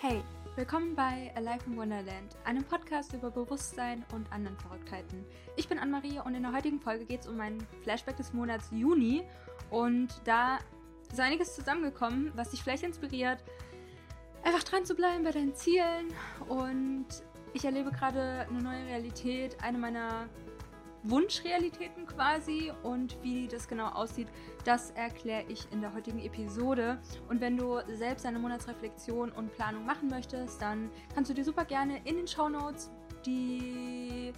Hey, willkommen bei Alive in Wonderland, einem Podcast über Bewusstsein und anderen Verrücktheiten. Ich bin Anne-Marie und in der heutigen Folge geht es um meinen Flashback des Monats Juni. Und da ist einiges zusammengekommen, was dich vielleicht inspiriert, einfach dran zu bleiben bei deinen Zielen. Und ich erlebe gerade eine neue Realität, eine meiner Wunschrealitäten quasi und wie das genau aussieht, das erkläre ich in der heutigen Episode. Und wenn du selbst eine Monatsreflexion und Planung machen möchtest, dann kannst du dir super gerne in den Show Notes die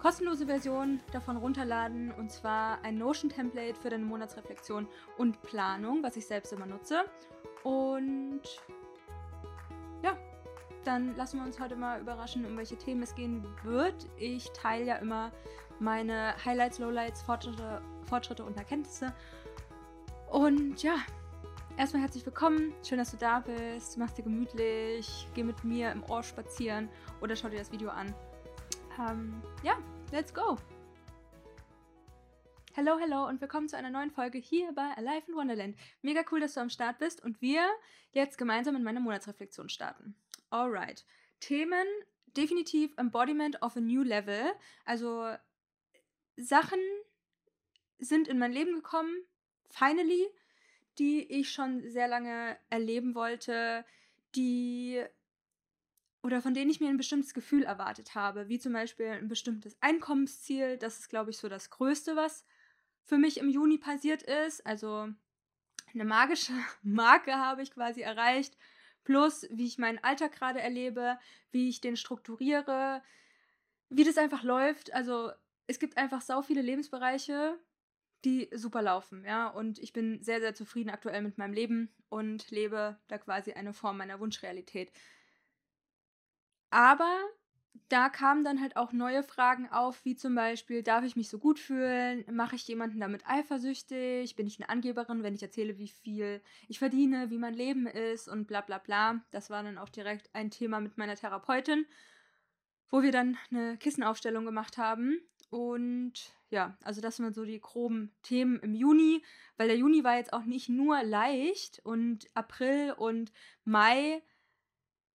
kostenlose Version davon runterladen und zwar ein Notion-Template für deine Monatsreflexion und Planung, was ich selbst immer nutze. Und ja, dann lassen wir uns heute mal überraschen, um welche Themen es gehen wird. Ich teile ja immer meine Highlights, Lowlights, Fortschritte, Fortschritte und Erkenntnisse. Und ja, erstmal herzlich willkommen. Schön, dass du da bist. Mach dir gemütlich. Geh mit mir im Ohr spazieren oder schau dir das Video an. Ähm, ja, let's go. Hallo, hallo und willkommen zu einer neuen Folge hier bei Alive in Wonderland. Mega cool, dass du am Start bist und wir jetzt gemeinsam in meiner Monatsreflexion starten. Alright. Themen definitiv Embodiment of a New Level. Also Sachen sind in mein Leben gekommen, finally, die ich schon sehr lange erleben wollte, die oder von denen ich mir ein bestimmtes Gefühl erwartet habe, wie zum Beispiel ein bestimmtes Einkommensziel. Das ist, glaube ich, so das Größte, was für mich im Juni passiert ist. Also eine magische Marke habe ich quasi erreicht. Plus, wie ich meinen Alltag gerade erlebe, wie ich den strukturiere, wie das einfach läuft. Also es gibt einfach sau viele Lebensbereiche, die super laufen, ja. Und ich bin sehr, sehr zufrieden aktuell mit meinem Leben und lebe da quasi eine Form meiner Wunschrealität. Aber da kamen dann halt auch neue Fragen auf, wie zum Beispiel, darf ich mich so gut fühlen? Mache ich jemanden damit eifersüchtig? Bin ich eine Angeberin, wenn ich erzähle, wie viel ich verdiene, wie mein Leben ist und bla bla bla. Das war dann auch direkt ein Thema mit meiner Therapeutin, wo wir dann eine Kissenaufstellung gemacht haben. Und ja, also das sind so die groben Themen im Juni, weil der Juni war jetzt auch nicht nur leicht und April und Mai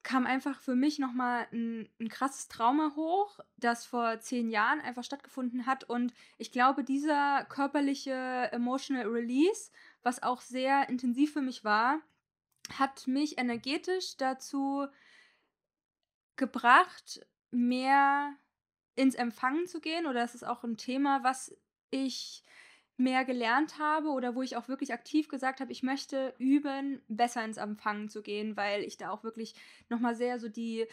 kam einfach für mich nochmal ein, ein krasses Trauma hoch, das vor zehn Jahren einfach stattgefunden hat. Und ich glaube, dieser körperliche Emotional Release, was auch sehr intensiv für mich war, hat mich energetisch dazu gebracht, mehr ins Empfangen zu gehen oder das ist auch ein Thema, was ich mehr gelernt habe oder wo ich auch wirklich aktiv gesagt habe, ich möchte üben, besser ins Empfangen zu gehen, weil ich da auch wirklich nochmal sehr so die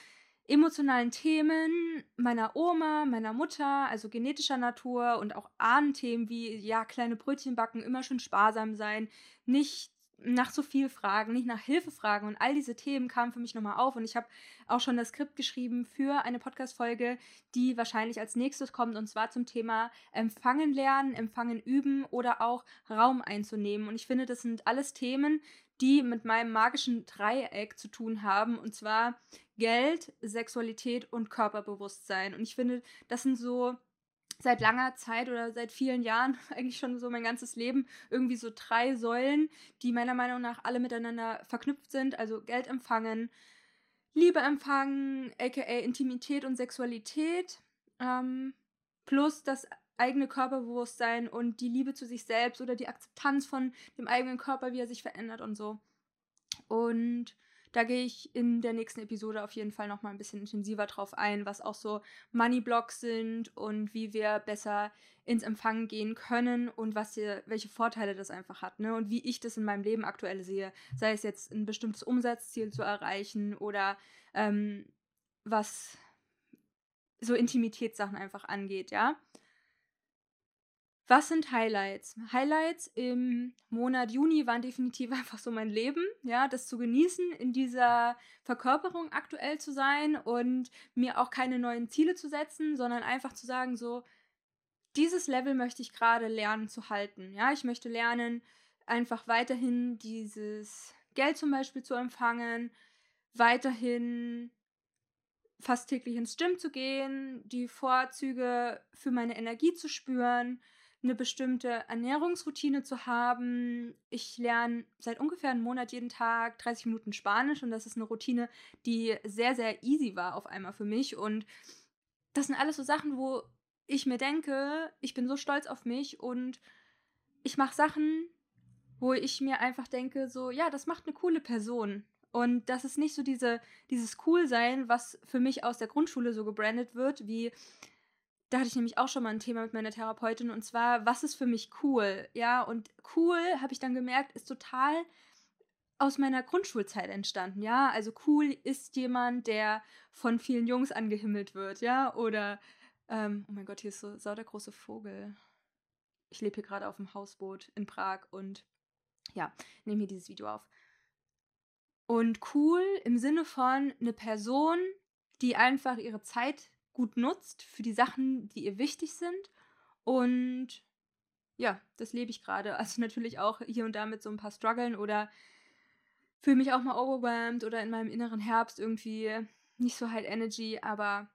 emotionalen Themen meiner Oma, meiner Mutter, also genetischer Natur und auch Ahnenthemen wie, ja, kleine Brötchen backen, immer schön sparsam sein, nicht nach so viel fragen, nicht nach Hilfe fragen und all diese Themen kamen für mich nochmal auf und ich habe auch schon das Skript geschrieben für eine Podcast-Folge, die wahrscheinlich als nächstes kommt und zwar zum Thema Empfangen lernen, Empfangen üben oder auch Raum einzunehmen. Und ich finde, das sind alles Themen, die mit meinem magischen Dreieck zu tun haben und zwar Geld, Sexualität und Körperbewusstsein. Und ich finde, das sind so seit langer Zeit oder seit vielen Jahren, eigentlich schon so mein ganzes Leben, irgendwie so drei Säulen, die meiner Meinung nach alle miteinander verknüpft sind. Also Geld empfangen, Liebe empfangen, aka Intimität und Sexualität, ähm, plus das eigene Körperbewusstsein und die Liebe zu sich selbst oder die Akzeptanz von dem eigenen Körper, wie er sich verändert und so. Und da gehe ich in der nächsten Episode auf jeden Fall nochmal ein bisschen intensiver drauf ein, was auch so Money Blocks sind und wie wir besser ins Empfangen gehen können und was hier, welche Vorteile das einfach hat, ne? Und wie ich das in meinem Leben aktuell sehe. Sei es jetzt ein bestimmtes Umsatzziel zu erreichen oder ähm, was so Intimitätssachen einfach angeht, ja. Was sind Highlights? Highlights im Monat Juni waren definitiv einfach so mein Leben, ja, das zu genießen, in dieser Verkörperung aktuell zu sein und mir auch keine neuen Ziele zu setzen, sondern einfach zu sagen, so, dieses Level möchte ich gerade lernen zu halten, ja, ich möchte lernen, einfach weiterhin dieses Geld zum Beispiel zu empfangen, weiterhin fast täglich ins Gym zu gehen, die Vorzüge für meine Energie zu spüren, eine bestimmte Ernährungsroutine zu haben. Ich lerne seit ungefähr einem Monat jeden Tag 30 Minuten Spanisch und das ist eine Routine, die sehr, sehr easy war auf einmal für mich. Und das sind alles so Sachen, wo ich mir denke, ich bin so stolz auf mich und ich mache Sachen, wo ich mir einfach denke, so, ja, das macht eine coole Person. Und das ist nicht so diese, dieses Coolsein, was für mich aus der Grundschule so gebrandet wird, wie da hatte ich nämlich auch schon mal ein Thema mit meiner Therapeutin und zwar, was ist für mich cool? Ja, und cool, habe ich dann gemerkt, ist total aus meiner Grundschulzeit entstanden, ja. Also cool ist jemand, der von vielen Jungs angehimmelt wird, ja. Oder, ähm, oh mein Gott, hier ist so, so der große Vogel. Ich lebe hier gerade auf dem Hausboot in Prag und ja, nehme hier dieses Video auf. Und cool im Sinne von eine Person, die einfach ihre Zeit gut nutzt für die Sachen, die ihr wichtig sind. Und ja, das lebe ich gerade. Also natürlich auch hier und da mit so ein paar Struggeln oder fühle mich auch mal overwhelmed oder in meinem inneren Herbst irgendwie nicht so halt Energy, aber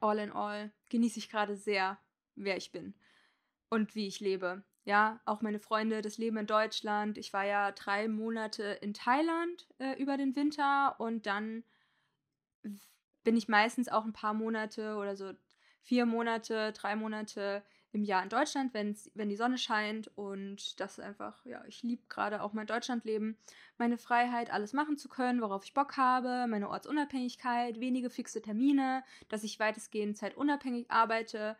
all in all genieße ich gerade sehr, wer ich bin und wie ich lebe. Ja, auch meine Freunde, das Leben in Deutschland. Ich war ja drei Monate in Thailand äh, über den Winter und dann bin ich meistens auch ein paar Monate oder so vier Monate, drei Monate im Jahr in Deutschland, wenn's, wenn die Sonne scheint. Und das ist einfach, ja, ich liebe gerade auch mein Deutschlandleben, meine Freiheit, alles machen zu können, worauf ich Bock habe, meine Ortsunabhängigkeit, wenige fixe Termine, dass ich weitestgehend zeitunabhängig arbeite,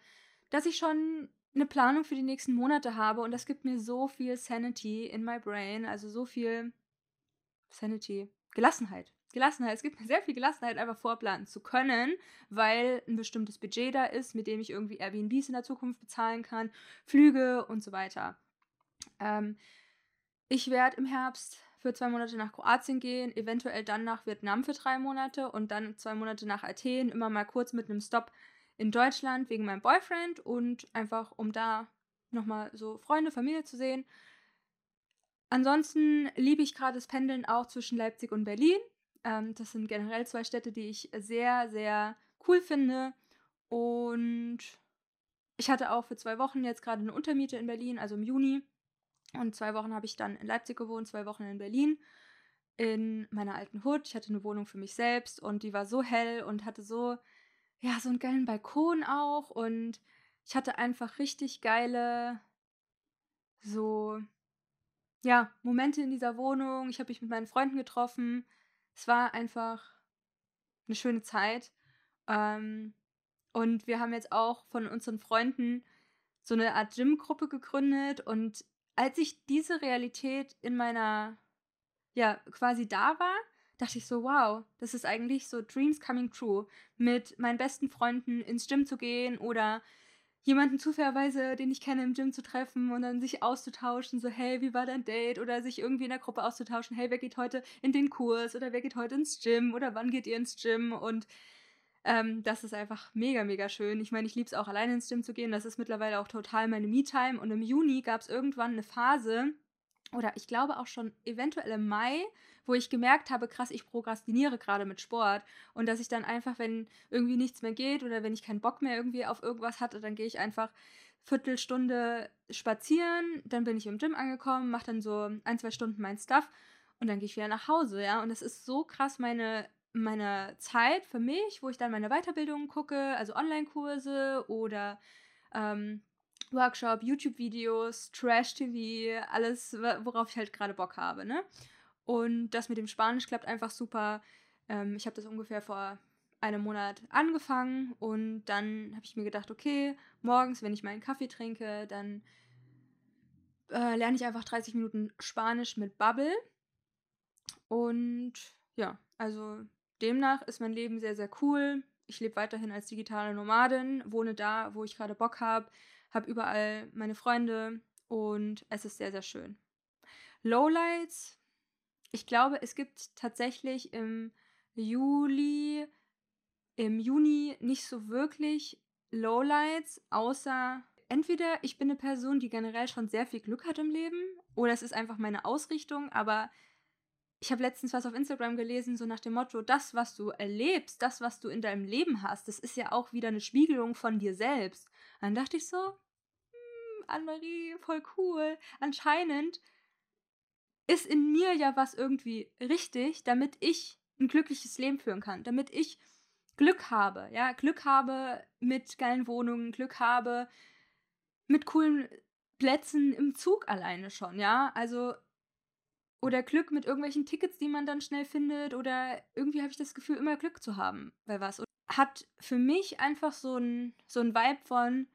dass ich schon eine Planung für die nächsten Monate habe und das gibt mir so viel Sanity in my brain, also so viel Sanity, Gelassenheit. Gelassenheit. Es gibt mir sehr viel Gelassenheit, einfach vorplanen zu können, weil ein bestimmtes Budget da ist, mit dem ich irgendwie Airbnbs in der Zukunft bezahlen kann, Flüge und so weiter. Ähm, ich werde im Herbst für zwei Monate nach Kroatien gehen, eventuell dann nach Vietnam für drei Monate und dann zwei Monate nach Athen, immer mal kurz mit einem Stopp in Deutschland wegen meinem Boyfriend und einfach um da nochmal so Freunde, Familie zu sehen. Ansonsten liebe ich gerade das Pendeln auch zwischen Leipzig und Berlin. Ähm, das sind generell zwei Städte, die ich sehr, sehr cool finde. Und ich hatte auch für zwei Wochen jetzt gerade eine Untermiete in Berlin, also im Juni. Und zwei Wochen habe ich dann in Leipzig gewohnt, zwei Wochen in Berlin in meiner alten Hut. Ich hatte eine Wohnung für mich selbst und die war so hell und hatte so, ja, so einen geilen Balkon auch. Und ich hatte einfach richtig geile, so, ja, Momente in dieser Wohnung. Ich habe mich mit meinen Freunden getroffen es war einfach eine schöne Zeit. Ähm, und wir haben jetzt auch von unseren Freunden so eine Art Gym-Gruppe gegründet. Und als ich diese Realität in meiner, ja, quasi da war, dachte ich so, wow, das ist eigentlich so Dreams coming true. Mit meinen besten Freunden ins Gym zu gehen oder jemanden zufälligerweise, den ich kenne, im Gym zu treffen und dann sich auszutauschen, so hey, wie war dein Date? Oder sich irgendwie in der Gruppe auszutauschen, hey, wer geht heute in den Kurs oder wer geht heute ins Gym oder wann geht ihr ins Gym? Und ähm, das ist einfach mega, mega schön. Ich meine, ich liebe es auch alleine ins Gym zu gehen. Das ist mittlerweile auch total meine Me-Time. Und im Juni gab es irgendwann eine Phase, oder ich glaube auch schon eventuell im Mai, wo ich gemerkt habe, krass, ich prokrastiniere gerade mit Sport und dass ich dann einfach, wenn irgendwie nichts mehr geht oder wenn ich keinen Bock mehr irgendwie auf irgendwas hatte, dann gehe ich einfach Viertelstunde spazieren, dann bin ich im Gym angekommen, mache dann so ein, zwei Stunden mein Stuff und dann gehe ich wieder nach Hause, ja. Und es ist so krass meine, meine Zeit für mich, wo ich dann meine Weiterbildungen gucke, also Online-Kurse oder ähm, Workshop, YouTube-Videos, Trash-TV, alles, worauf ich halt gerade Bock habe, ne? Und das mit dem Spanisch klappt einfach super. Ähm, ich habe das ungefähr vor einem Monat angefangen und dann habe ich mir gedacht, okay, morgens, wenn ich meinen Kaffee trinke, dann äh, lerne ich einfach 30 Minuten Spanisch mit Bubble. Und ja, also demnach ist mein Leben sehr, sehr cool. Ich lebe weiterhin als digitale Nomadin, wohne da, wo ich gerade Bock habe, habe überall meine Freunde und es ist sehr, sehr schön. Lowlights ich glaube, es gibt tatsächlich im Juli, im Juni nicht so wirklich Lowlights, außer entweder ich bin eine Person, die generell schon sehr viel Glück hat im Leben, oder es ist einfach meine Ausrichtung, aber ich habe letztens was auf Instagram gelesen, so nach dem Motto, das, was du erlebst, das, was du in deinem Leben hast, das ist ja auch wieder eine Spiegelung von dir selbst. dann dachte ich so, Anne-Marie, voll cool. Anscheinend ist in mir ja was irgendwie richtig, damit ich ein glückliches Leben führen kann, damit ich Glück habe, ja, Glück habe mit geilen Wohnungen, Glück habe mit coolen Plätzen im Zug alleine schon, ja, also oder Glück mit irgendwelchen Tickets, die man dann schnell findet oder irgendwie habe ich das Gefühl, immer Glück zu haben bei was. Und hat für mich einfach so ein, so ein Vibe von,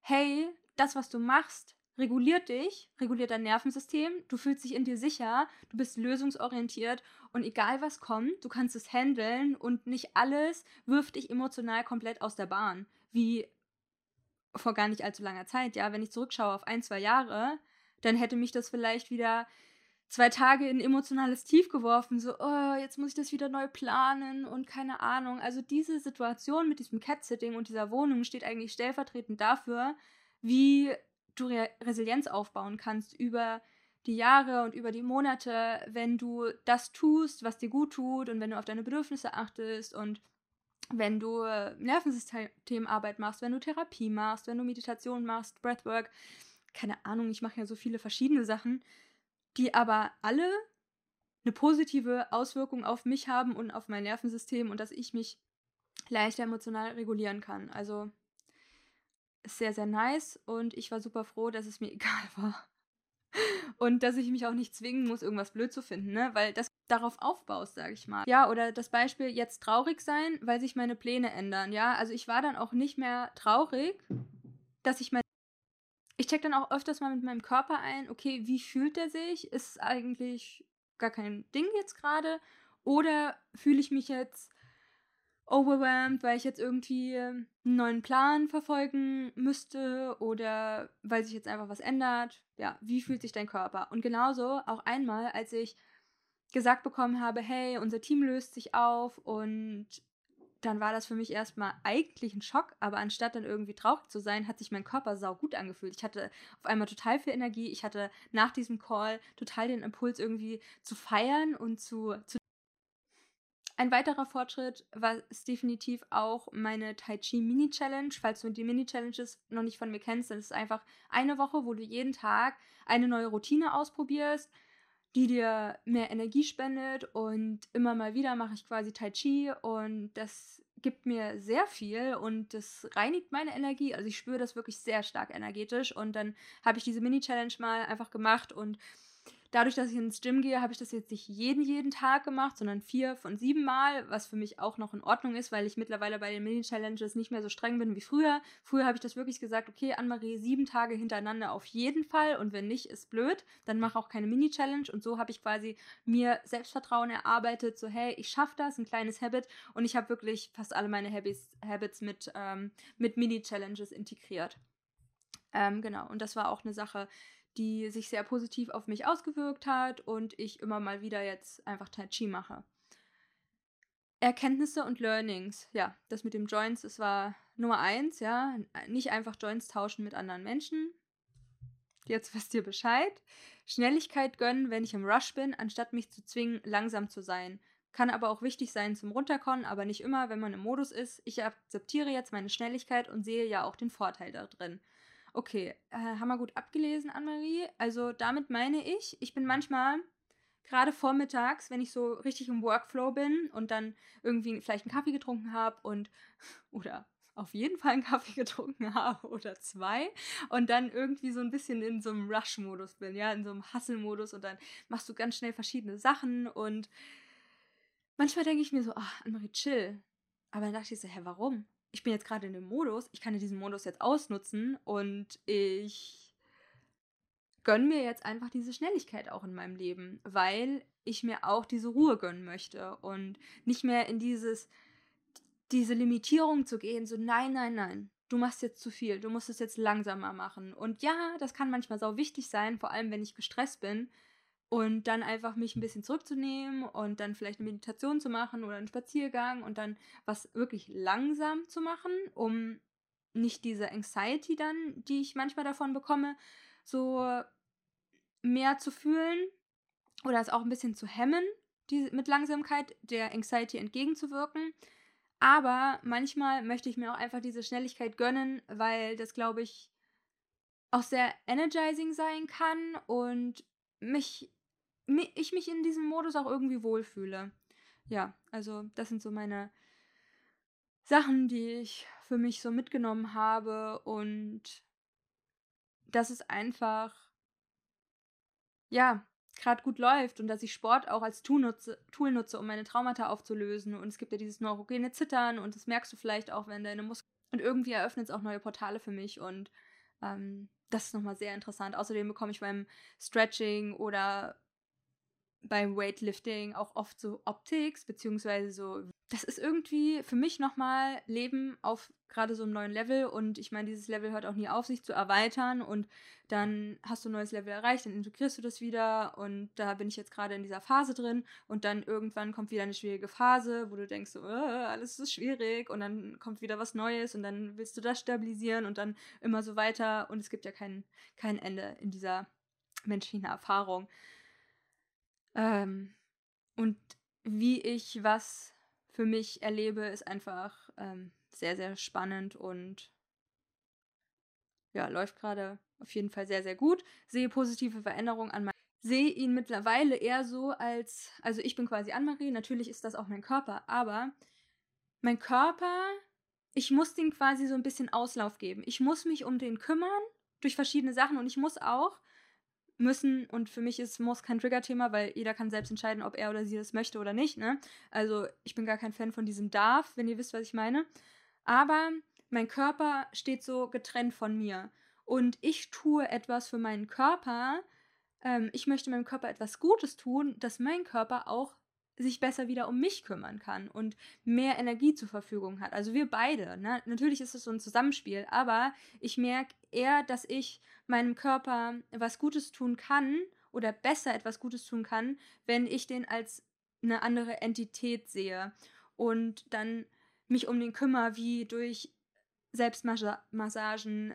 hey, das, was du machst, reguliert dich, reguliert dein Nervensystem, du fühlst dich in dir sicher, du bist lösungsorientiert und egal was kommt, du kannst es handeln und nicht alles wirft dich emotional komplett aus der Bahn. Wie vor gar nicht allzu langer Zeit, ja, wenn ich zurückschaue auf ein, zwei Jahre, dann hätte mich das vielleicht wieder zwei Tage in emotionales Tief geworfen, so, oh, jetzt muss ich das wieder neu planen und keine Ahnung. Also diese Situation mit diesem Cat-Sitting und dieser Wohnung steht eigentlich stellvertretend dafür, wie du Re Resilienz aufbauen kannst über die Jahre und über die Monate, wenn du das tust, was dir gut tut und wenn du auf deine Bedürfnisse achtest und wenn du äh, Nervensystemarbeit machst, wenn du Therapie machst, wenn du Meditation machst, Breathwork, keine Ahnung, ich mache ja so viele verschiedene Sachen, die aber alle eine positive Auswirkung auf mich haben und auf mein Nervensystem und dass ich mich leichter emotional regulieren kann. Also ist sehr, sehr nice und ich war super froh, dass es mir egal war. Und dass ich mich auch nicht zwingen muss, irgendwas blöd zu finden, ne? Weil das darauf aufbaust, sage ich mal. Ja, oder das Beispiel jetzt traurig sein, weil sich meine Pläne ändern, ja? Also ich war dann auch nicht mehr traurig, dass ich mein ich check dann auch öfters mal mit meinem Körper ein, okay, wie fühlt er sich? Ist eigentlich gar kein Ding jetzt gerade? Oder fühle ich mich jetzt overwhelmed, weil ich jetzt irgendwie einen neuen Plan verfolgen müsste oder weil sich jetzt einfach was ändert. Ja, wie fühlt sich dein Körper? Und genauso auch einmal, als ich gesagt bekommen habe, hey, unser Team löst sich auf und dann war das für mich erstmal eigentlich ein Schock, aber anstatt dann irgendwie traurig zu sein, hat sich mein Körper sau gut angefühlt. Ich hatte auf einmal total viel Energie. Ich hatte nach diesem Call total den Impuls irgendwie zu feiern und zu, zu ein weiterer Fortschritt war definitiv auch meine Tai Chi Mini Challenge. Falls du die Mini Challenges noch nicht von mir kennst, dann ist es einfach eine Woche, wo du jeden Tag eine neue Routine ausprobierst, die dir mehr Energie spendet und immer mal wieder mache ich quasi Tai Chi und das gibt mir sehr viel und das reinigt meine Energie. Also ich spüre das wirklich sehr stark energetisch und dann habe ich diese Mini Challenge mal einfach gemacht und Dadurch, dass ich ins Gym gehe, habe ich das jetzt nicht jeden, jeden Tag gemacht, sondern vier von sieben Mal, was für mich auch noch in Ordnung ist, weil ich mittlerweile bei den Mini-Challenges nicht mehr so streng bin wie früher. Früher habe ich das wirklich gesagt, okay, Anne-Marie, sieben Tage hintereinander auf jeden Fall und wenn nicht, ist blöd, dann mach auch keine Mini-Challenge und so habe ich quasi mir Selbstvertrauen erarbeitet, so hey, ich schaffe das, ein kleines Habit und ich habe wirklich fast alle meine Habits, Habits mit, ähm, mit Mini-Challenges integriert. Ähm, genau, und das war auch eine Sache, die sich sehr positiv auf mich ausgewirkt hat und ich immer mal wieder jetzt einfach Tai Chi mache. Erkenntnisse und Learnings. Ja, das mit dem Joints, das war Nummer eins, ja. Nicht einfach Joints tauschen mit anderen Menschen. Jetzt wisst ihr Bescheid. Schnelligkeit gönnen, wenn ich im Rush bin, anstatt mich zu zwingen, langsam zu sein. Kann aber auch wichtig sein zum Runterkommen, aber nicht immer, wenn man im Modus ist. Ich akzeptiere jetzt meine Schnelligkeit und sehe ja auch den Vorteil da drin. Okay, äh, haben wir gut abgelesen, Anne-Marie. Also damit meine ich, ich bin manchmal gerade vormittags, wenn ich so richtig im Workflow bin und dann irgendwie vielleicht einen Kaffee getrunken habe und oder auf jeden Fall einen Kaffee getrunken habe oder zwei und dann irgendwie so ein bisschen in so einem Rush-Modus bin, ja, in so einem Hustle-Modus und dann machst du ganz schnell verschiedene Sachen und manchmal denke ich mir so, ach, Anne-Marie, chill. Aber dann dachte ich so, hä, warum? Ich bin jetzt gerade in dem Modus, ich kann diesen Modus jetzt ausnutzen und ich gönne mir jetzt einfach diese Schnelligkeit auch in meinem Leben, weil ich mir auch diese Ruhe gönnen möchte und nicht mehr in dieses diese Limitierung zu gehen, so nein, nein, nein, du machst jetzt zu viel, du musst es jetzt langsamer machen. Und ja, das kann manchmal sau wichtig sein, vor allem wenn ich gestresst bin, und dann einfach mich ein bisschen zurückzunehmen und dann vielleicht eine Meditation zu machen oder einen Spaziergang und dann was wirklich langsam zu machen, um nicht diese Anxiety dann, die ich manchmal davon bekomme, so mehr zu fühlen oder es auch ein bisschen zu hemmen, die, mit Langsamkeit der Anxiety entgegenzuwirken. Aber manchmal möchte ich mir auch einfach diese Schnelligkeit gönnen, weil das, glaube ich, auch sehr energizing sein kann und mich, ich mich in diesem Modus auch irgendwie wohlfühle. Ja, also das sind so meine Sachen, die ich für mich so mitgenommen habe und dass es einfach ja, gerade gut läuft und dass ich Sport auch als Tool nutze, Tool nutze, um meine Traumata aufzulösen. Und es gibt ja dieses neurogene Zittern und das merkst du vielleicht auch, wenn deine Muskeln. Und irgendwie eröffnet es auch neue Portale für mich und ähm, das ist nochmal sehr interessant. Außerdem bekomme ich beim Stretching oder beim Weightlifting auch oft so Optics, beziehungsweise so. Das ist irgendwie für mich nochmal Leben auf gerade so einem neuen Level und ich meine, dieses Level hört auch nie auf, sich zu erweitern und dann hast du ein neues Level erreicht, dann integrierst du das wieder und da bin ich jetzt gerade in dieser Phase drin und dann irgendwann kommt wieder eine schwierige Phase, wo du denkst, so, äh, alles ist schwierig und dann kommt wieder was Neues und dann willst du das stabilisieren und dann immer so weiter und es gibt ja kein, kein Ende in dieser menschlichen Erfahrung. Ähm, und wie ich was für mich erlebe, ist einfach ähm, sehr, sehr spannend und ja, läuft gerade auf jeden Fall sehr, sehr gut. Sehe positive Veränderungen an meinem sehe ihn mittlerweile eher so als, also ich bin quasi Anne-Marie, natürlich ist das auch mein Körper, aber mein Körper, ich muss den quasi so ein bisschen Auslauf geben. Ich muss mich um den kümmern durch verschiedene Sachen und ich muss auch müssen und für mich ist muss kein Trigger-Thema, weil jeder kann selbst entscheiden, ob er oder sie das möchte oder nicht. Ne? Also ich bin gar kein Fan von diesem darf, wenn ihr wisst, was ich meine. Aber mein Körper steht so getrennt von mir und ich tue etwas für meinen Körper. Ähm, ich möchte meinem Körper etwas Gutes tun, dass mein Körper auch sich besser wieder um mich kümmern kann und mehr Energie zur Verfügung hat. Also wir beide. Ne? Natürlich ist es so ein Zusammenspiel, aber ich merke eher, dass ich meinem Körper was Gutes tun kann oder besser etwas Gutes tun kann, wenn ich den als eine andere Entität sehe und dann mich um den kümmere, wie durch Selbstmassagen,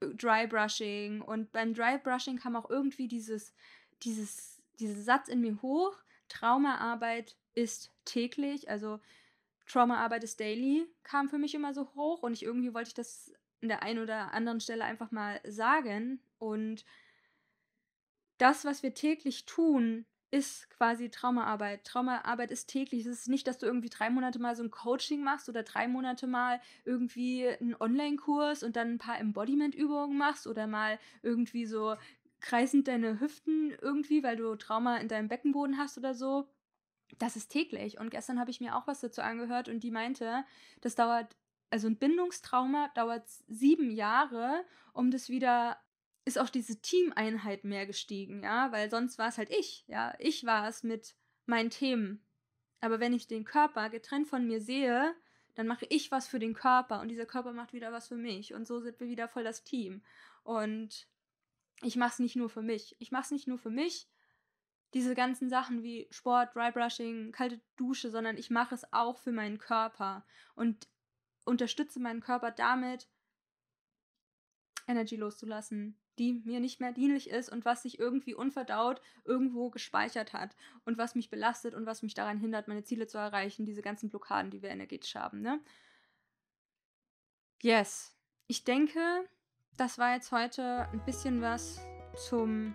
Dry Brushing. Und beim Dry Brushing kam auch irgendwie dieses, dieses, dieser Satz in mir hoch, Traumaarbeit ist täglich, also Traumaarbeit ist daily, kam für mich immer so hoch und ich irgendwie wollte ich das an der einen oder anderen Stelle einfach mal sagen. Und das, was wir täglich tun, ist quasi Traumaarbeit. Traumaarbeit ist täglich. Es ist nicht, dass du irgendwie drei Monate mal so ein Coaching machst oder drei Monate mal irgendwie einen Online-Kurs und dann ein paar Embodiment-Übungen machst oder mal irgendwie so kreisend deine Hüften irgendwie, weil du Trauma in deinem Beckenboden hast oder so. Das ist täglich. Und gestern habe ich mir auch was dazu angehört und die meinte, das dauert also ein Bindungstrauma dauert sieben Jahre, um das wieder ist auch diese Teameinheit mehr gestiegen, ja, weil sonst war es halt ich, ja, ich war es mit meinen Themen. Aber wenn ich den Körper getrennt von mir sehe, dann mache ich was für den Körper und dieser Körper macht wieder was für mich und so sind wir wieder voll das Team. Und ich mache es nicht nur für mich. Ich mache es nicht nur für mich, diese ganzen Sachen wie Sport, Drybrushing, kalte Dusche, sondern ich mache es auch für meinen Körper. Und unterstütze meinen Körper damit, Energy loszulassen, die mir nicht mehr dienlich ist und was sich irgendwie unverdaut irgendwo gespeichert hat und was mich belastet und was mich daran hindert, meine Ziele zu erreichen, diese ganzen Blockaden, die wir energetisch haben, ne? Yes. Ich denke, das war jetzt heute ein bisschen was zum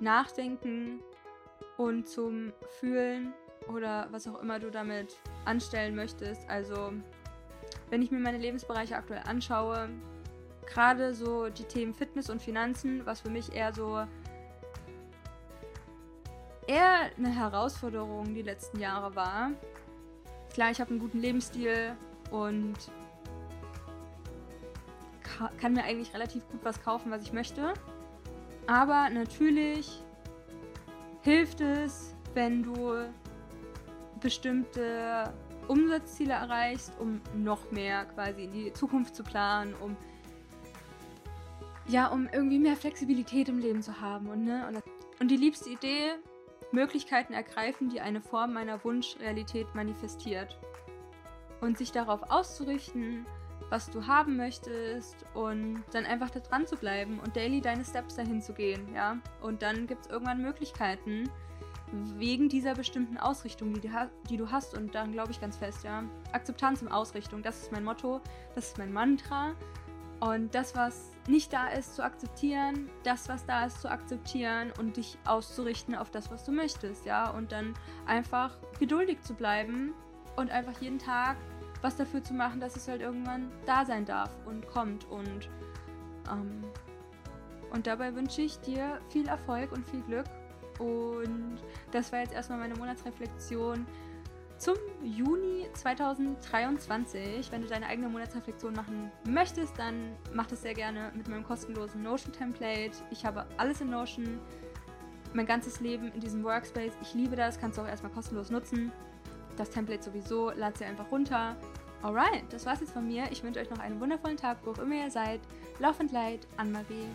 Nachdenken und zum Fühlen oder was auch immer du damit anstellen möchtest. Also wenn ich mir meine Lebensbereiche aktuell anschaue, gerade so die Themen Fitness und Finanzen, was für mich eher so eher eine Herausforderung die letzten Jahre war. Klar, ich habe einen guten Lebensstil und kann mir eigentlich relativ gut was kaufen, was ich möchte. Aber natürlich hilft es, wenn du bestimmte Umsatzziele erreichst, um noch mehr quasi in die Zukunft zu planen, um ja, um irgendwie mehr Flexibilität im Leben zu haben und ne und, und die liebste Idee Möglichkeiten ergreifen, die eine Form meiner Wunschrealität manifestiert und sich darauf auszurichten, was du haben möchtest und dann einfach da dran zu bleiben und daily deine Steps dahin zu gehen, ja. Und dann gibt es irgendwann Möglichkeiten, wegen dieser bestimmten Ausrichtung, die, die du hast. Und daran glaube ich ganz fest, ja. Akzeptanz und Ausrichtung, das ist mein Motto, das ist mein Mantra. Und das, was nicht da ist, zu akzeptieren, das, was da ist, zu akzeptieren und dich auszurichten auf das, was du möchtest, ja. Und dann einfach geduldig zu bleiben und einfach jeden Tag was dafür zu machen, dass es halt irgendwann da sein darf und kommt. Und, ähm, und dabei wünsche ich dir viel Erfolg und viel Glück. Und das war jetzt erstmal meine Monatsreflexion zum Juni 2023. Wenn du deine eigene Monatsreflexion machen möchtest, dann mach das sehr gerne mit meinem kostenlosen Notion-Template. Ich habe alles in Notion, mein ganzes Leben in diesem Workspace. Ich liebe das, kannst du auch erstmal kostenlos nutzen. Das Template sowieso, lad sie einfach runter. Alright, das war's jetzt von mir. Ich wünsche euch noch einen wundervollen Tag, wo auch immer ihr seid. Laufend Leid, Anne-Marie.